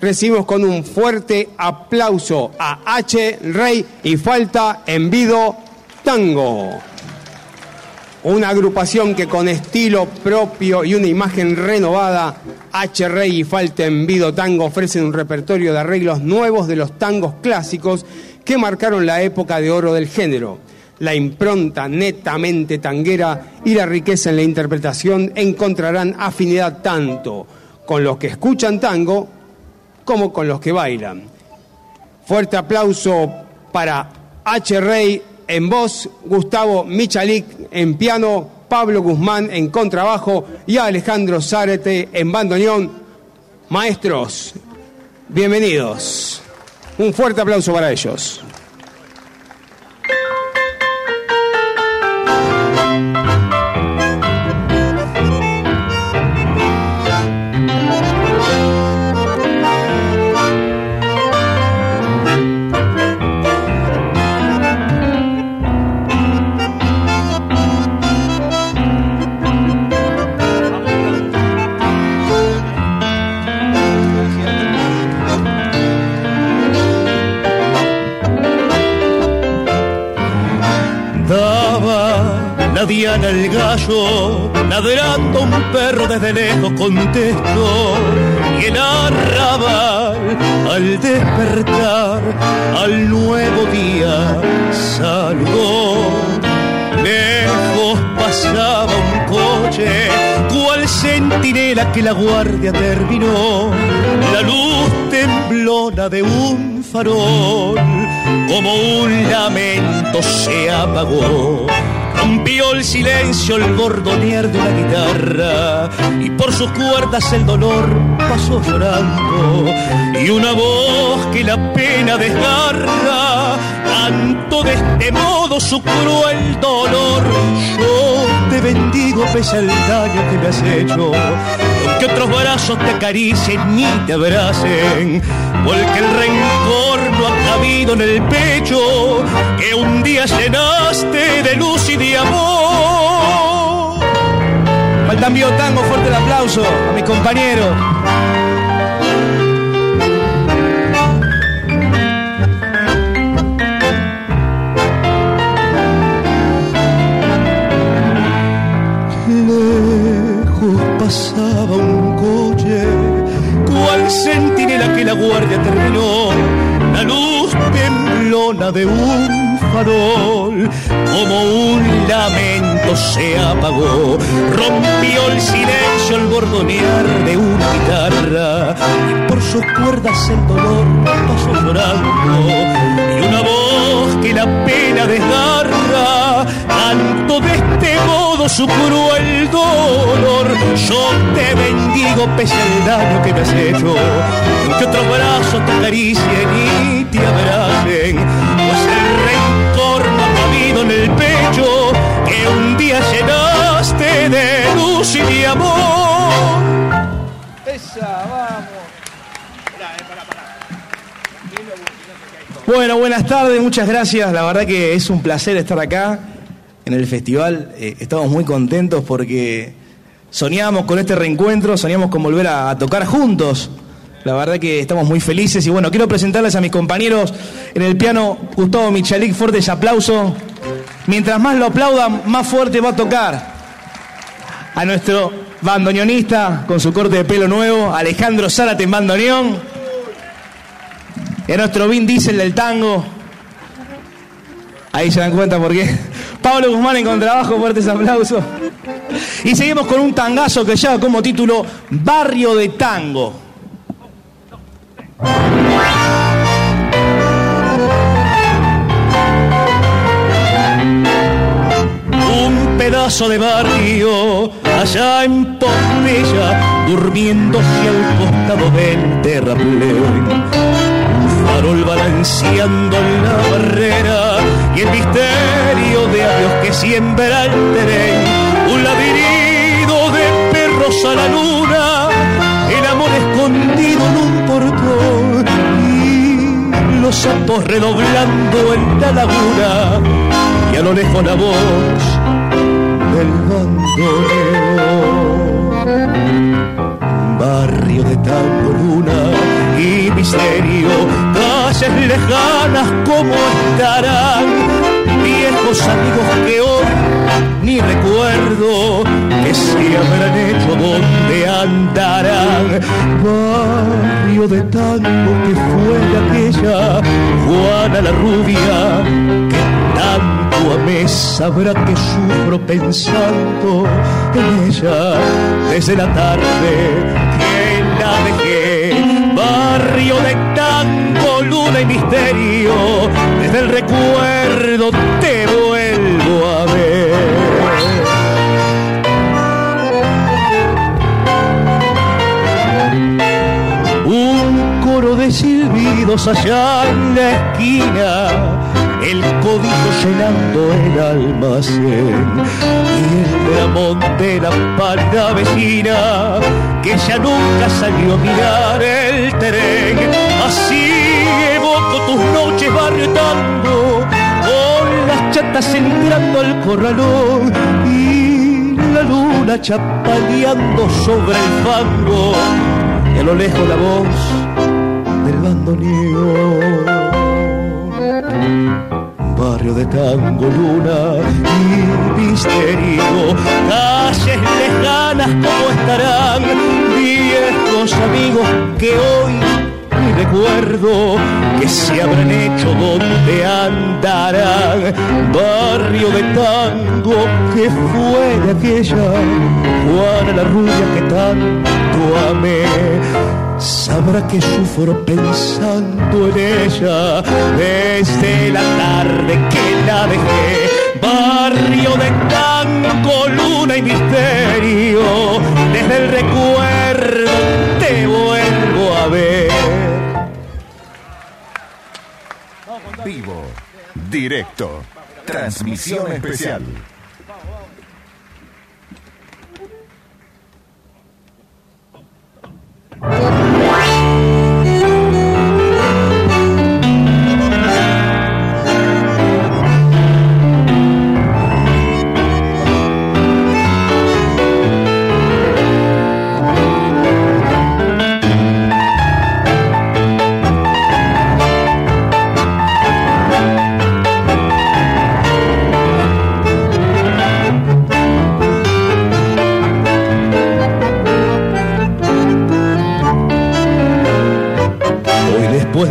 recibimos con un fuerte aplauso a H. Rey y Falta Envido Tango. Una agrupación que con estilo propio y una imagen renovada, H. Rey y Falta Envido Tango ofrecen un repertorio de arreglos nuevos de los tangos clásicos que marcaron la época de oro del género. La impronta netamente tanguera y la riqueza en la interpretación encontrarán afinidad tanto con los que escuchan tango como con los que bailan. Fuerte aplauso para H. Rey en voz, Gustavo Michalik en piano, Pablo Guzmán en contrabajo y Alejandro Zárate en bandoneón. Maestros, bienvenidos. Un fuerte aplauso para ellos. Diana el gallo, ladrando un perro desde lejos contestó. Y el arrabal, al despertar, al nuevo día saludó. Lejos pasaba un coche, cual centinela que la guardia terminó. La luz temblona de un farol, como un lamento se apagó Rompió el silencio el bordonear de una guitarra y por sus cuerdas el dolor pasó llorando y una voz que la pena desgarra canto de este modo su cruel dolor. Yo te bendigo pese al daño que me has hecho, aunque otros brazos te acaricien ni te abracen, porque el rencor no ha cabido en el pecho que un día llenaste de luz y de amor. Faltan tango, fuerte el aplauso a mis compañeros. Y por sus cuerdas el dolor pasó llorando, y una voz que la pena desgarra, canto de este modo su cruel dolor. Yo te bendigo pese al daño que me has hecho, que otros brazos te acaricien y te abracen, Bueno, buenas tardes, muchas gracias. La verdad que es un placer estar acá en el festival. Eh, estamos muy contentos porque soñamos con este reencuentro, soñamos con volver a, tocar juntos. La verdad que estamos muy felices y bueno, quiero presentarles a mis compañeros en el piano Gustavo Michalik, fuertes aplausos. Mientras más lo aplaudan, más fuerte va a tocar. A nuestro bandoneonista con su corte de pelo nuevo, Alejandro Zárate en bandoneón. A nuestro Vin Diesel del tango. Ahí se dan cuenta por qué. Pablo Guzmán en contrabajo, fuertes aplausos. Y seguimos con un tangazo que lleva como título Barrio de Tango. Un pedazo de barrio allá en Pompeya, durmiéndose al costado del terraplén farol balanceando en la barrera y el misterio de adiós que siembra el un laberinto de perros a la luna, el amor escondido en un portón y los sapos redoblando en la laguna y a lo lejos la voz del bandolero. Barrio de y y misterio. Calles lejanas como estarán, viejos amigos que hoy ni recuerdo que se habrán hecho donde andarán. Barrio de tanto que fue aquella Juana la rubia que tanto amé sabrá que sufro pensando en ella desde la tarde que la dejé. Barrio de tango, luna y misterio, desde el recuerdo te vuelvo a ver. Un coro de silbidos allá en la esquina, el código llenando el almacén y el dramón de la pálida vecina que ya nunca salió a mirar el tren. Así tus noches barrio tango, con las chatas entrando al corralón y la luna chapaleando sobre el fango y a lo lejos la voz del bandoneón. Barrio de tango, luna y misterio, calles lejanas como estarán, viejos amigos que hoy recuerdo que se habrán hecho donde andarán. Barrio de tango que fue de aquella Juana la rubia que tanto amé sabrá que sufro pensando en ella desde la tarde que la dejé. Barrio de tango, luna y misterio, desde el recuerdo te vuelvo Vivo, directo, transmisión especial.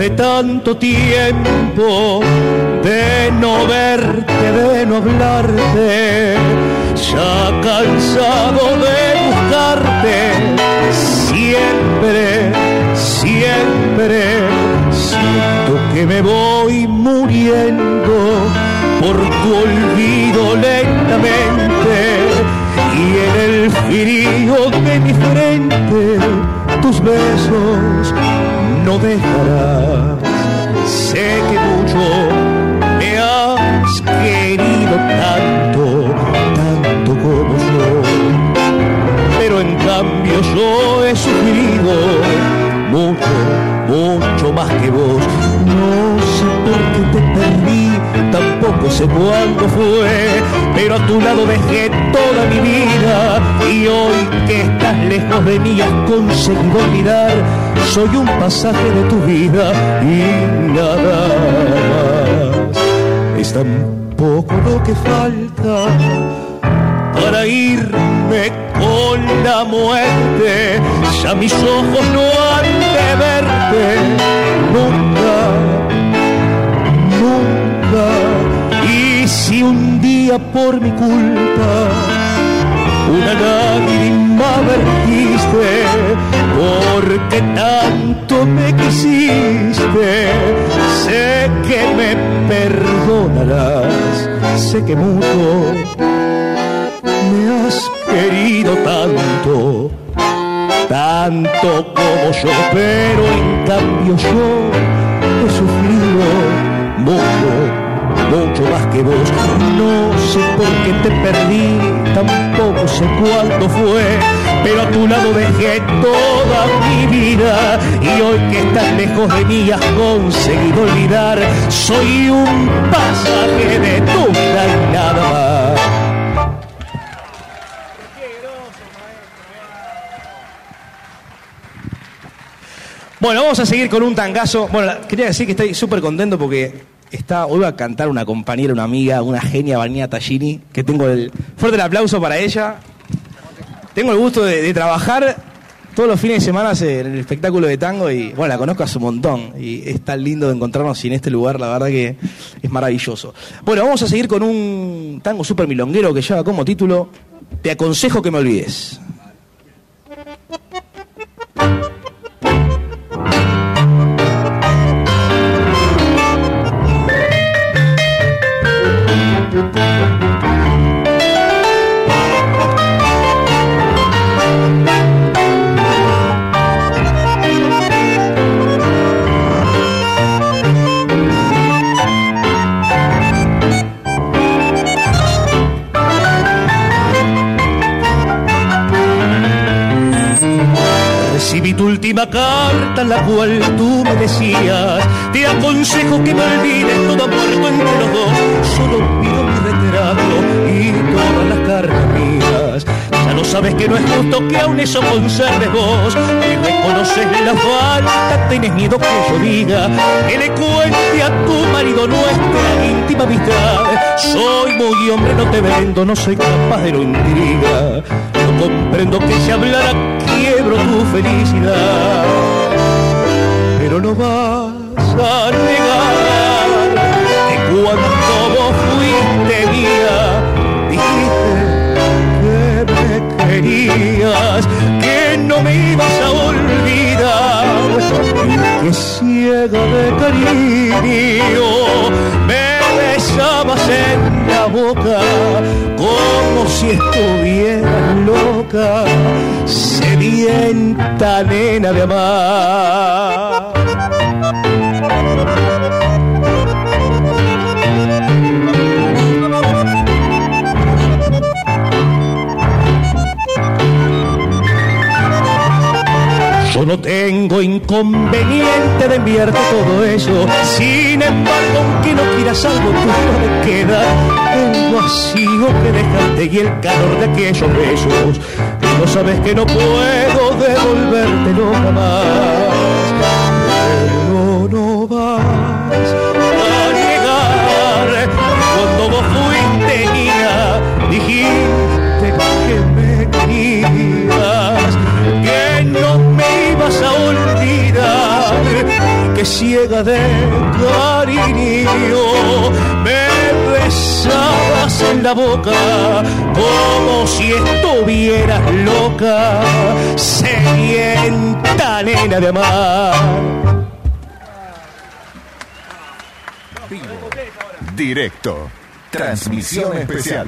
De tanto tiempo de no verte, de no hablarte, ya cansado de buscarte, siempre, siempre siento que me voy muriendo por tu olvido lentamente. Y en el frío de mi frente tus besos no dejarás. Sé que mucho me has querido tanto, tanto como yo. Pero en cambio yo he sufrido mucho, mucho más que vos. No sé por qué te perdí, tampoco sé cuándo fue, pero a tu lado dejé toda mi vida y hoy que estás lejos de mí has conseguido olvidar, soy un pasaje de tu vida y nada más. Es tan poco lo que falta para irme con la muerte. Ya mis ojos no han de verte nunca, nunca. Y si un día por mi culpa una lágrima vertiste, porque tanto me quisiste, sé que me perdonarás, sé que mucho me has querido tanto, tanto como yo, pero en cambio yo he sufrido mucho, mucho más que vos. No sé por qué te perdí, tampoco sé cuándo fue, pero a tu lado dejé toda mi vida y hoy que estás lejos de mí has conseguido olvidar. Soy un pasaje de tu vida y nada más. Bueno, vamos a seguir con un tangazo. Bueno, quería decir que estoy súper contento porque está, hoy va a cantar una compañera, una amiga, una genia, Vanina Tallini, que tengo el fuerte el aplauso para ella. Tengo el gusto de, trabajar todos los fines de semana en el espectáculo de tango y bueno, la conozco hace un montón y es tan lindo de encontrarnos en este lugar, la verdad que es maravilloso. Bueno, vamos a seguir con un tango súper milonguero que lleva como título Te aconsejo que me olvides. Recibí tu última carta la cual tú me decías Te aconsejo que me olvides todo ha muerto entre los Solo pido mi retrato y todas las cartas mías. Ya no sabes que no es justo que aún eso conserves vos. Y reconoces la falta, tenés miedo que yo diga Que le cuente a tu marido nuestra íntima amistad. Soy muy hombre, no te vendo, no soy capaz de lo intriga. No comprendo que si hablara quiebro tu felicidad. Pero no vas a negar Que cuando Que no me ibas a olvidar. Que ciega de cariño Me besabas en la boca Como si estuvieras loca Sedienta nena de amar no tengo inconveniente de enviarte todo eso. Sin embargo, aunque no quieras algo tuyo me queda el vacío que dejaste y el calor de aquellos besos. Tú no sabes que no puedo devolvértelo jamás. Pero no vas Directo. Transmisión especial.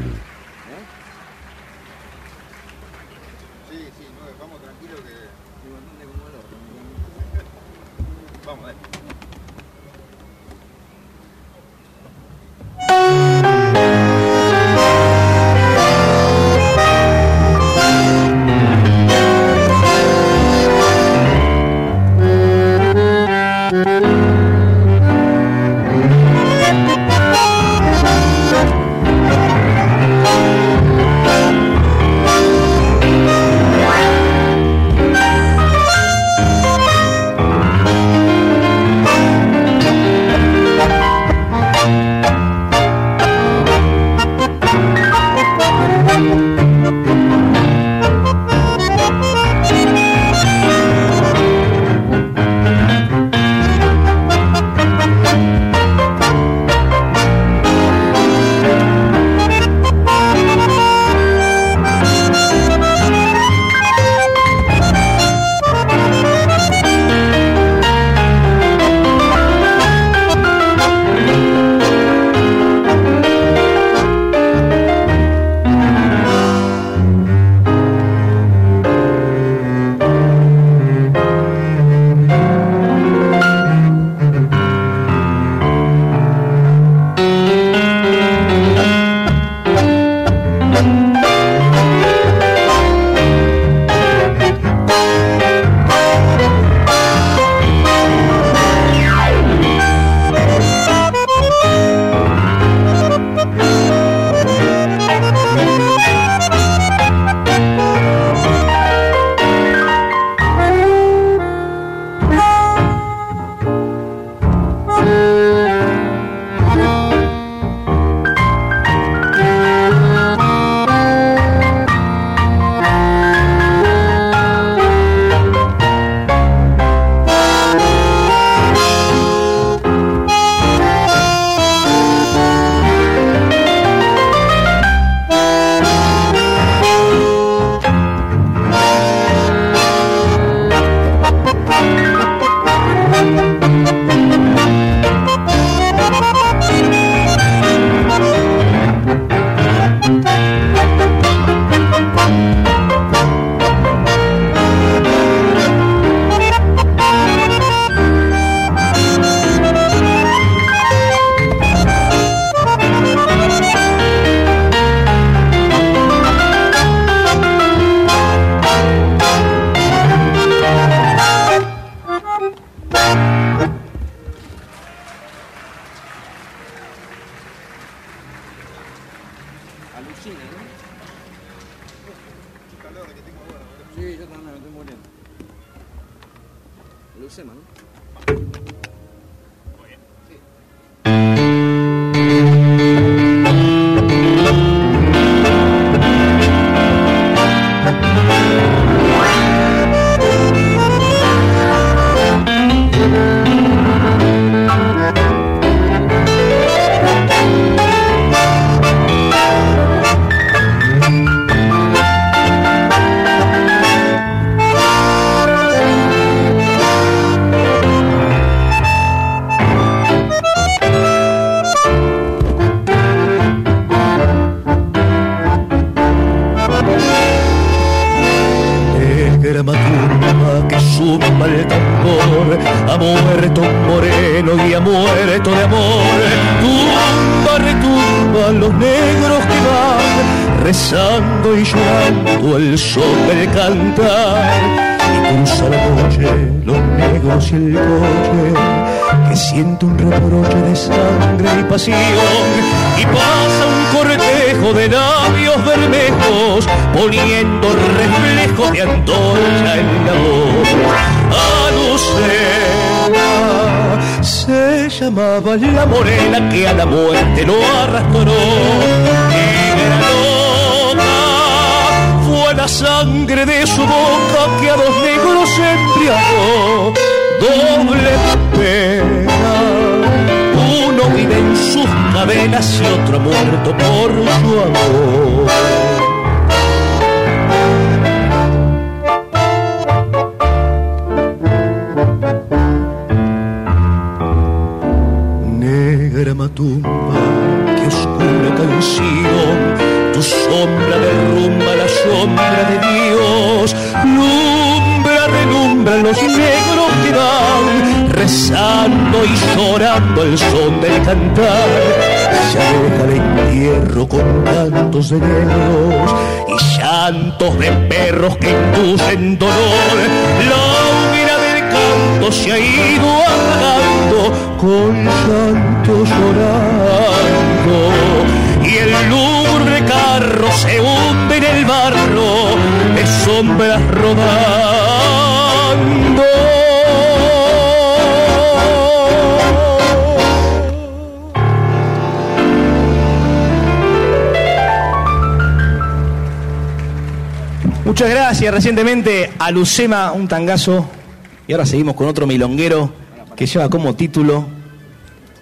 Llamaba la morena que a la muerte lo arrastró. Negra loca fue la sangre de su boca que a dos negros embriagó. Doble pena. Uno vive en sus cadenas y otro muerto por su amor. Matumba, que oscura canción, tu sombra derrumba la sombra de Dios, lumbra, relumbra los negros que dan, rezando y llorando el son del cantar. Se aleja el entierro con cantos de negros y llantos de perros que inducen dolor. La se ha ido apagando con llanto llorando y el lúgubre carro se hunde en el barro de sombras rodando. Muchas gracias. Recientemente a Lucema un tangazo. Y ahora seguimos con otro milonguero que lleva como título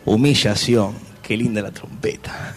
Humillación. Qué linda la trompeta.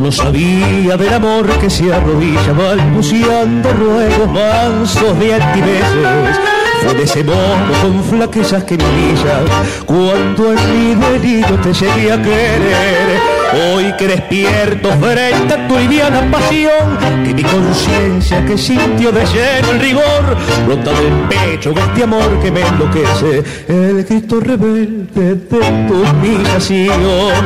No sabía del amor que se arrodilla balbuceando ruegos mansos de altiveces. Fue de ese modo con flaquezas que me humillan cuando en mi delito te llegué a querer. Hoy que despierto frente a tu liviana pasión, que mi conciencia que sintió de lleno el rigor, brota del pecho de este amor que me enloquece, el grito rebelde de tu humillación.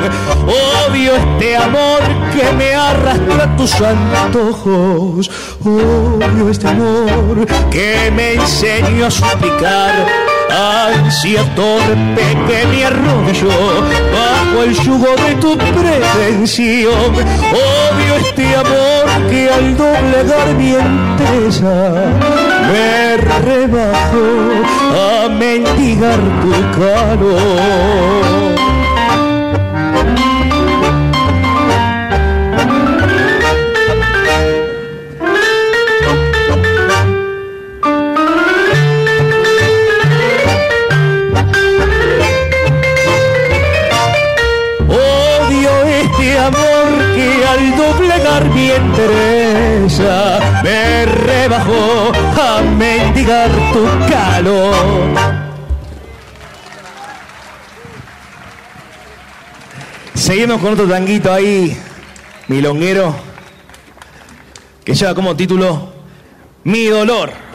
Odio este amor que me arrastra a tus antojos, odio este amor que me enseñó a suplicar ansia torpe que me arrodilló bajo el yugo de tu pretensión. Odio este amor que al doblegar mi entereza me rebajó a mendigar tu calor. Pagar mi entereza, me rebajó a mendigar tu calor. Seguimos con otro tanguito ahí, milonguero, que lleva como título Mi dolor.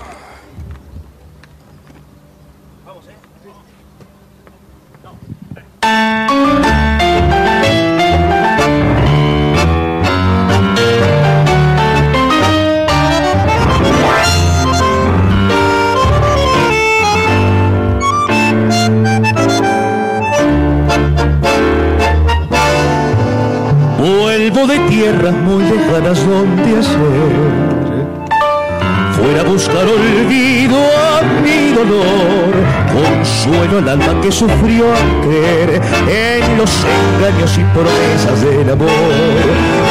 Sufrió al creer en los engaños y promesas del amor,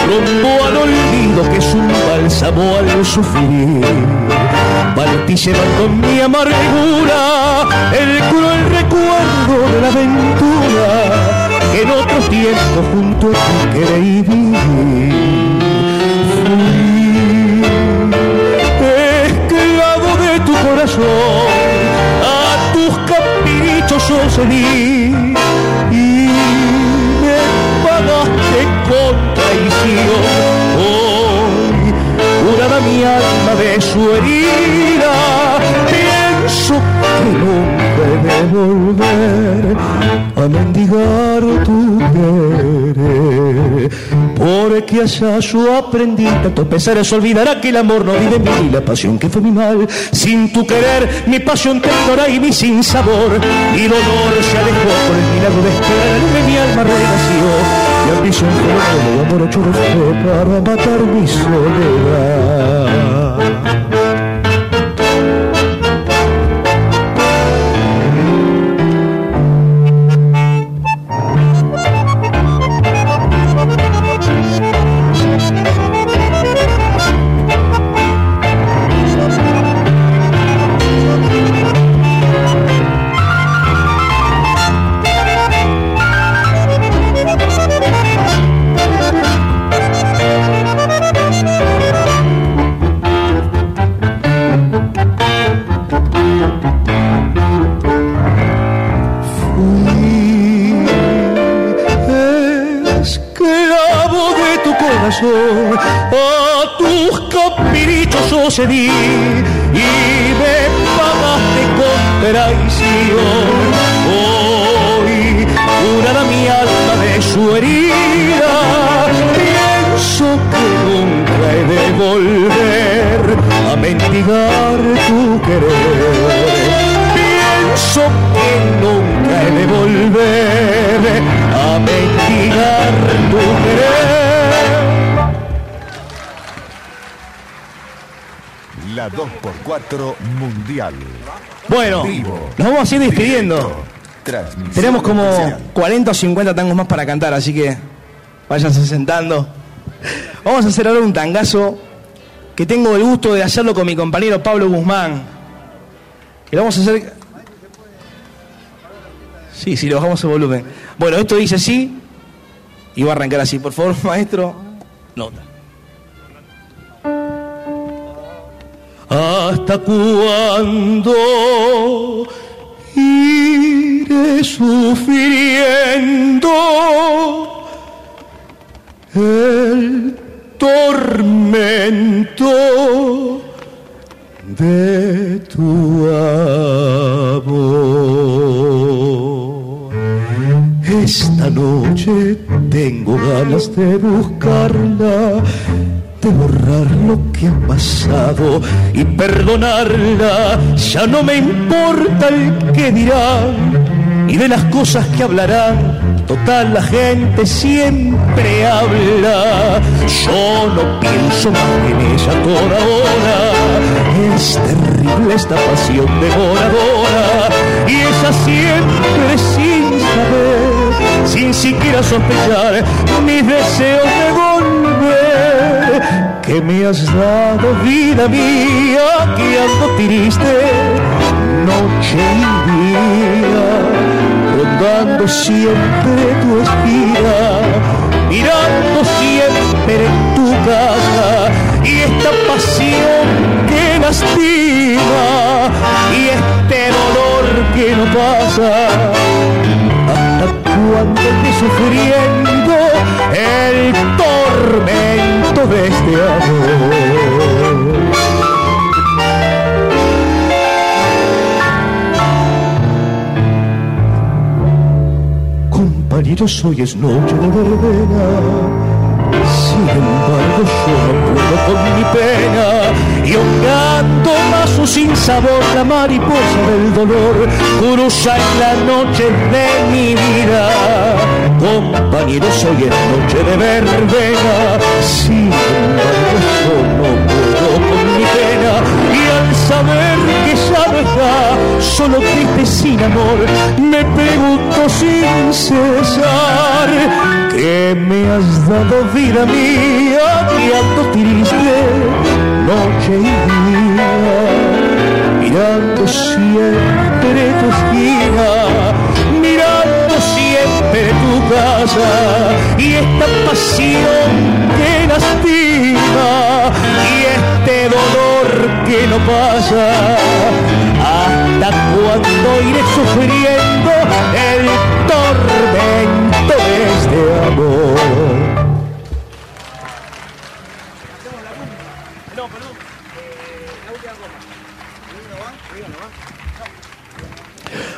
rumbo al olvido que es un bálsamo al sufrir. Partí llevando mi amargura el cruel recuerdo de la aventura que en otro tiempo junto a ti creí vivir. Y me pagaste con traición. Hoy, curada mi alma de su herida, pienso que he de volver a mendigar tu querer. Porque allá yo aprendí tantos pesares, olvidará que el amor no vive en mí, la pasión que fue mi mal. Sin tu querer, mi pasión te ignora y mi sin sabor. Mi dolor se alejó por el milagro de esperar, de mi alma renació. Mi ambición fue el amor hecho para matar mi soledad. Cedí y me pagaste con traición. Hoy, curada mi alma de su herida, pienso que nunca he de volver a mendigar tu querer. Pienso que nunca he de volver a mendigar tu querer. La 2x4 Mundial. Bueno, Vivo. nos vamos a ir despidiendo. Tenemos como especial. 40 o 50 tangos más para cantar, así que váyanse sentando. Vamos a hacer ahora un tangazo que tengo el gusto de hacerlo con mi compañero Pablo Guzmán. Que lo vamos a hacer. Sí, sí, lo bajamos el volumen. Bueno, esto dice así y va a arrancar así. Por favor, maestro, nota. ¿Hasta cuándo iré sufriendo el tormento de tu amor? Esta noche tengo ganas de buscarla, de borrar lo que ha pasado y perdonarla. Ya no me importa el que dirán y de las cosas que hablarán. Total, la gente siempre habla. Yo no pienso más en ella toda hora. Es terrible esta pasión devoradora. Y ella siempre sin saber, sin siquiera sospechar mis deseos de volver. Que me has dado vida mía, que ando triste noche y día rondando siempre tu espira, mirando siempre tu casa y esta pasión que lastima y este dolor que no pasa. ¿Hasta cuando esté sufriendo el de este amor? Compañeros, hoy es noche de verbena. Sin embargo, yo no puedo con mi pena. Y ahogando más sin sabor, la mariposa del dolor cruza en la noche de mi vida. Compañeros, hoy es noche de verbena. Sin embargo, no puedo con mi pena. Y al saber que no está, solo triste sin amor, me pregunto sin cesar. ¿Qué me has dado vida mía, guiando triste, noche y día? Mirando siempre tu esquina, mirando tu casa y esta pasión que lastima y este dolor que no pasa. ¿Hasta cuándo iré sufriendo el tormento de este amor?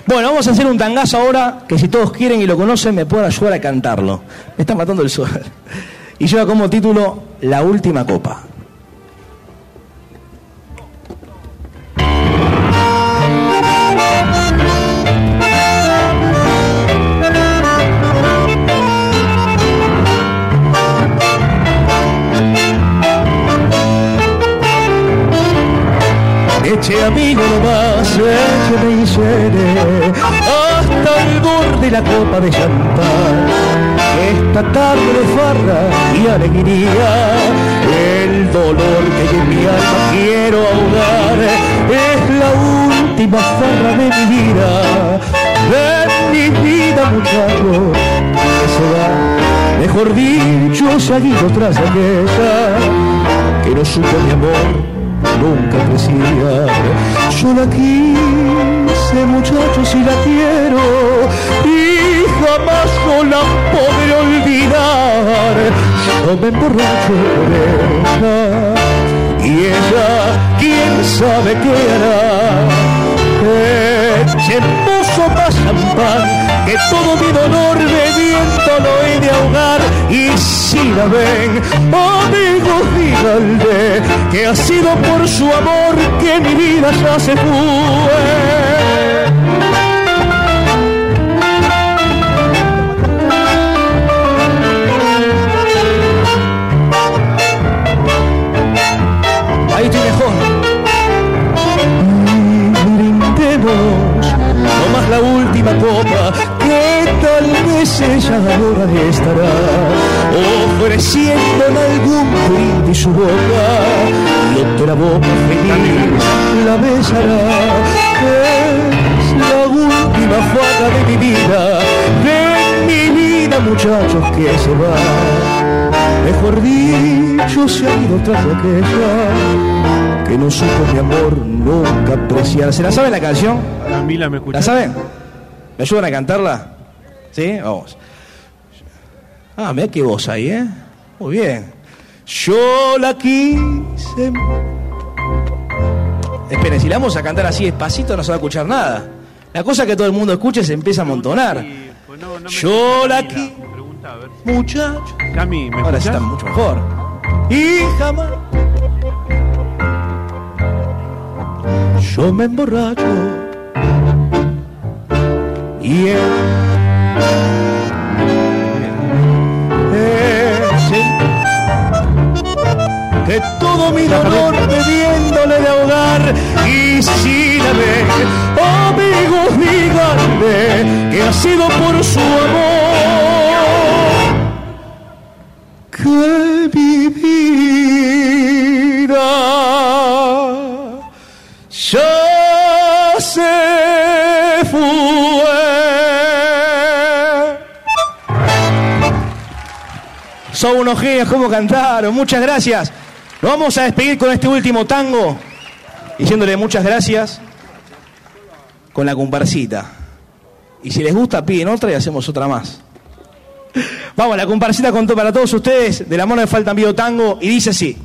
Bueno, vamos a hacer un tangazo ahora, que si todos quieren y lo conocen, me pueden ayudar a cantarlo. Me está matando el sol. Y lleva como título La última copa. Eche amigo nomás, écheme y llene hasta el borde la copa de champán. Esta tarde de farra y alegría, el dolor que en mi alma quiero ahogar. Es la última farra de mi vida, de mi vida muchacho, que se va, mejor dicho, se ha ido tras aquella que no supo mi amor nunca apreciar. Yo la quise, muchachos, y la quiero, y jamás no la podré olvidar. Yo me emborracho por ella, y ella, quién sabe qué hará. Eche pozo más champán, que todo mi dolor bebiendo lo he de ahogar. Y si la ven, amigos, que ha sido por su amor que mi vida ya se fue. Ahí estoy mejor. y brindemos nomás la última copa tal vez ella ahora estará ofreciendo en algún brindis su boca y otra boca feliz la besará es la última faga de mi vida de mi vida muchachos que se va mejor dicho se ha ido tras de aquella que no supo mi amor nunca apreciar. ¿Se la saben la canción? Camila, ¿me ¿La escuchás? saben? ¿Me ayudan a cantarla? ¿Sí? Vamos. Ah, mira qué voz ahí, ¿eh? Muy bien. Yo la quise. Esperen, si la vamos a cantar así despacito no se va a escuchar nada. La cosa que todo el mundo escuche se empieza a amontonar. Pues no, no me Yo la Camila. qui- Pregunta, a ver. Muchacho, Cami, ¿me Ahora sí está mucho mejor. y jamás. Yo me emborracho. Y él. Ese que todo mi dolor bebiéndole de ahogar y si la ve, amigos díganle que ha sido por su amor. Que mi Son unos genios, cómo cantaron. Muchas gracias. Nos vamos a despedir con este último tango, diciéndole muchas gracias con la comparsita. Y si les gusta, piden otra y hacemos otra más. Vamos, la comparsita contó para todos ustedes de la mano de Falta Envío Tango y dice así.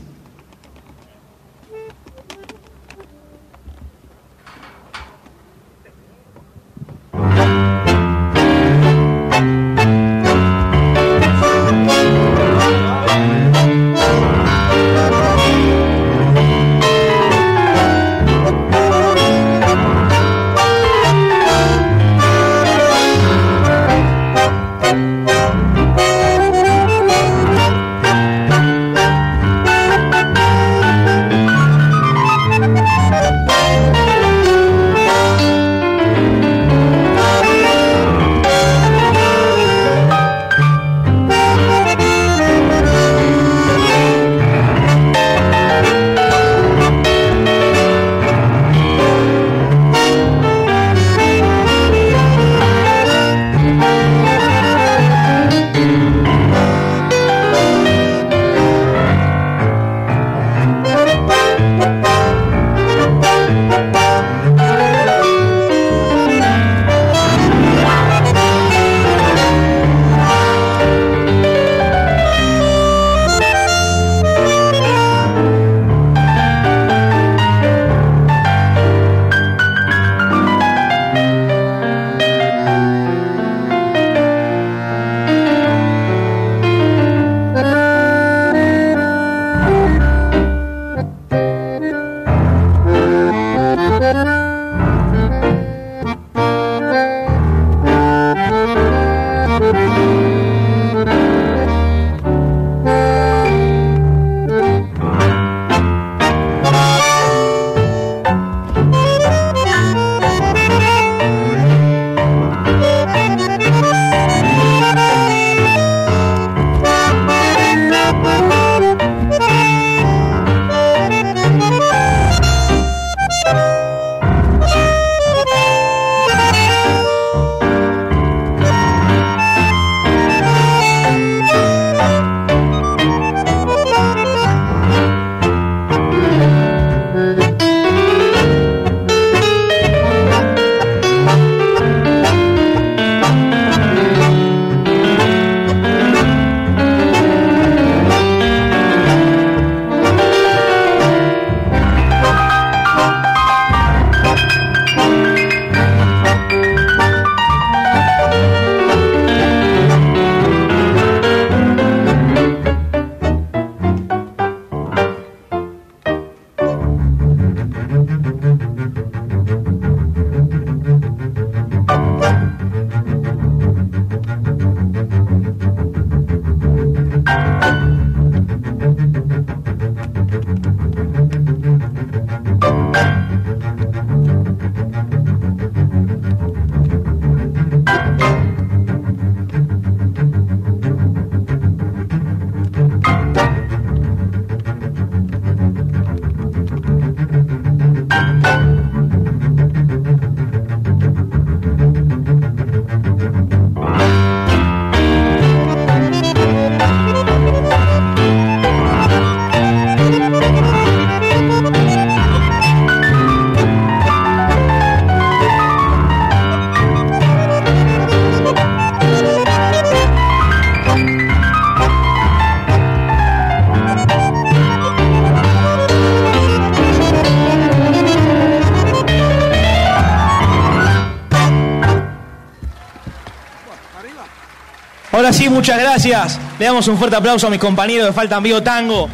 Ahora sí, muchas gracias. Le damos un fuerte aplauso a mis compañeros de Faltan Vivo Tango.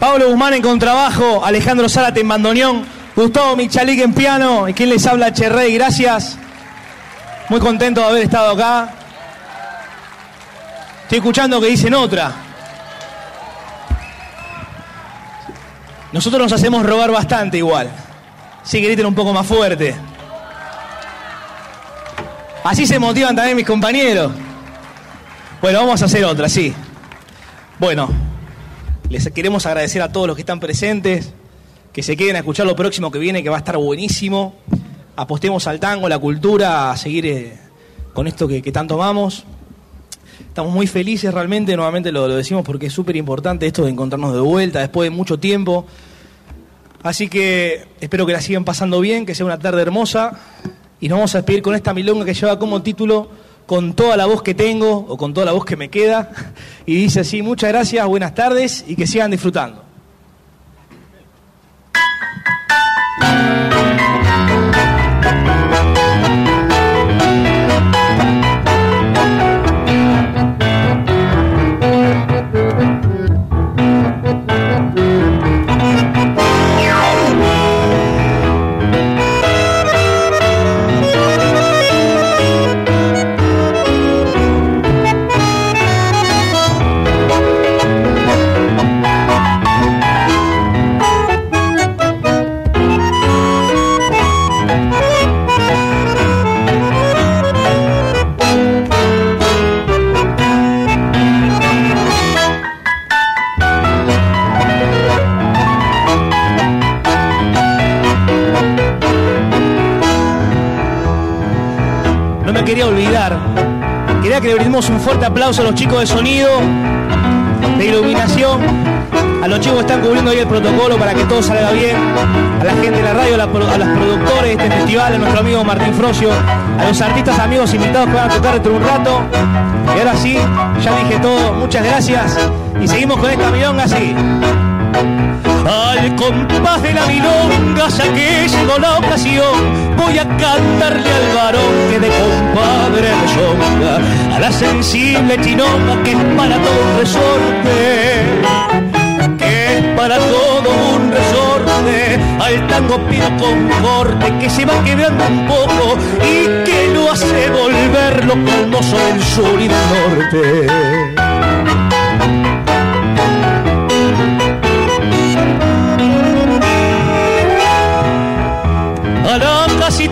Pablo Guzmán en contrabajo, Alejandro Zárate en bandoneón, Gustavo Michalik en piano, y quien les habla, Cherrey, gracias. Muy contento de haber estado acá. Estoy escuchando que dicen otra. Nosotros nos hacemos robar bastante igual. Sí, griten un poco más fuerte. Así se motivan también mis compañeros. Bueno, vamos a hacer otra, sí. Bueno, les queremos agradecer a todos los que están presentes, que se queden a escuchar lo próximo que viene, que va a estar buenísimo. Apostemos al tango, la cultura, a seguir eh, con esto que, tanto amamos. Estamos muy felices realmente, nuevamente lo, lo decimos porque es súper importante esto de encontrarnos de vuelta después de mucho tiempo. Así que espero que la sigan pasando bien, que sea una tarde hermosa. Y nos vamos a despedir con esta milonga que lleva como título Con toda la voz que tengo o con toda la voz que me queda. Y dice así, muchas gracias, buenas tardes y que sigan disfrutando. A los chicos de sonido, de iluminación, a los chicos que están cubriendo hoy el protocolo para que todo salga bien, a la gente de la radio, a, la los productores de este festival, a nuestro amigo Martín Frocio, a los artistas amigos invitados que van a tocar dentro de un rato. Y ahora sí, ya dije todo, muchas gracias. Y seguimos con esta milonga así. Al compás de la milonga, ya que llegó la ocasión, voy a cantarle al varón que de compadre rezonga, a la sensible chinonga que es para todo un resorte, que es para todo un resorte, al tango pido conforte que se va quebrando un poco y que lo hace volver lo hermoso del sur y del norte.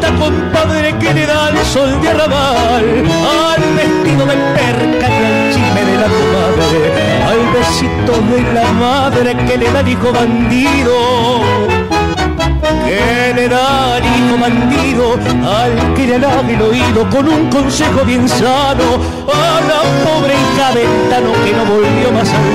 La casita compadre que le da el sol de arrabal, al vestido de perca y al chisme de la comadre, al besito de la madre que le da el hijo bandido, que le da al hijo bandido, al que le halaga el oído con un consejo bien sano, a la pobre hija ventano que no volvió más al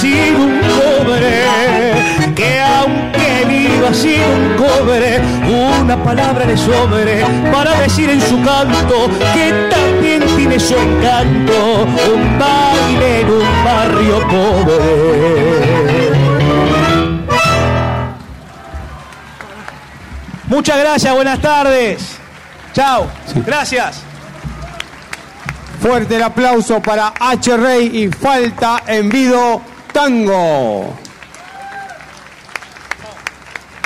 sin un cobre, que aunque viva sin un cobre, una palabra le sobre para decir en su canto que también tiene su encanto, un baile en un barrio pobre. Muchas gracias, buenas tardes. Chao. Gracias. Fuerte el aplauso para H. Rey y falta en Vido Tango.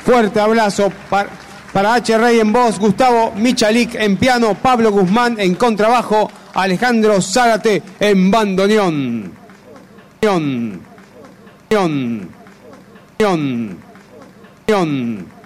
Fuerte abrazo para, H. Rey en voz, Gustavo Michalik en piano, Pablo Guzmán en contrabajo, Alejandro Zárate en bandoneón. Neón. Neón. Neón. Neón.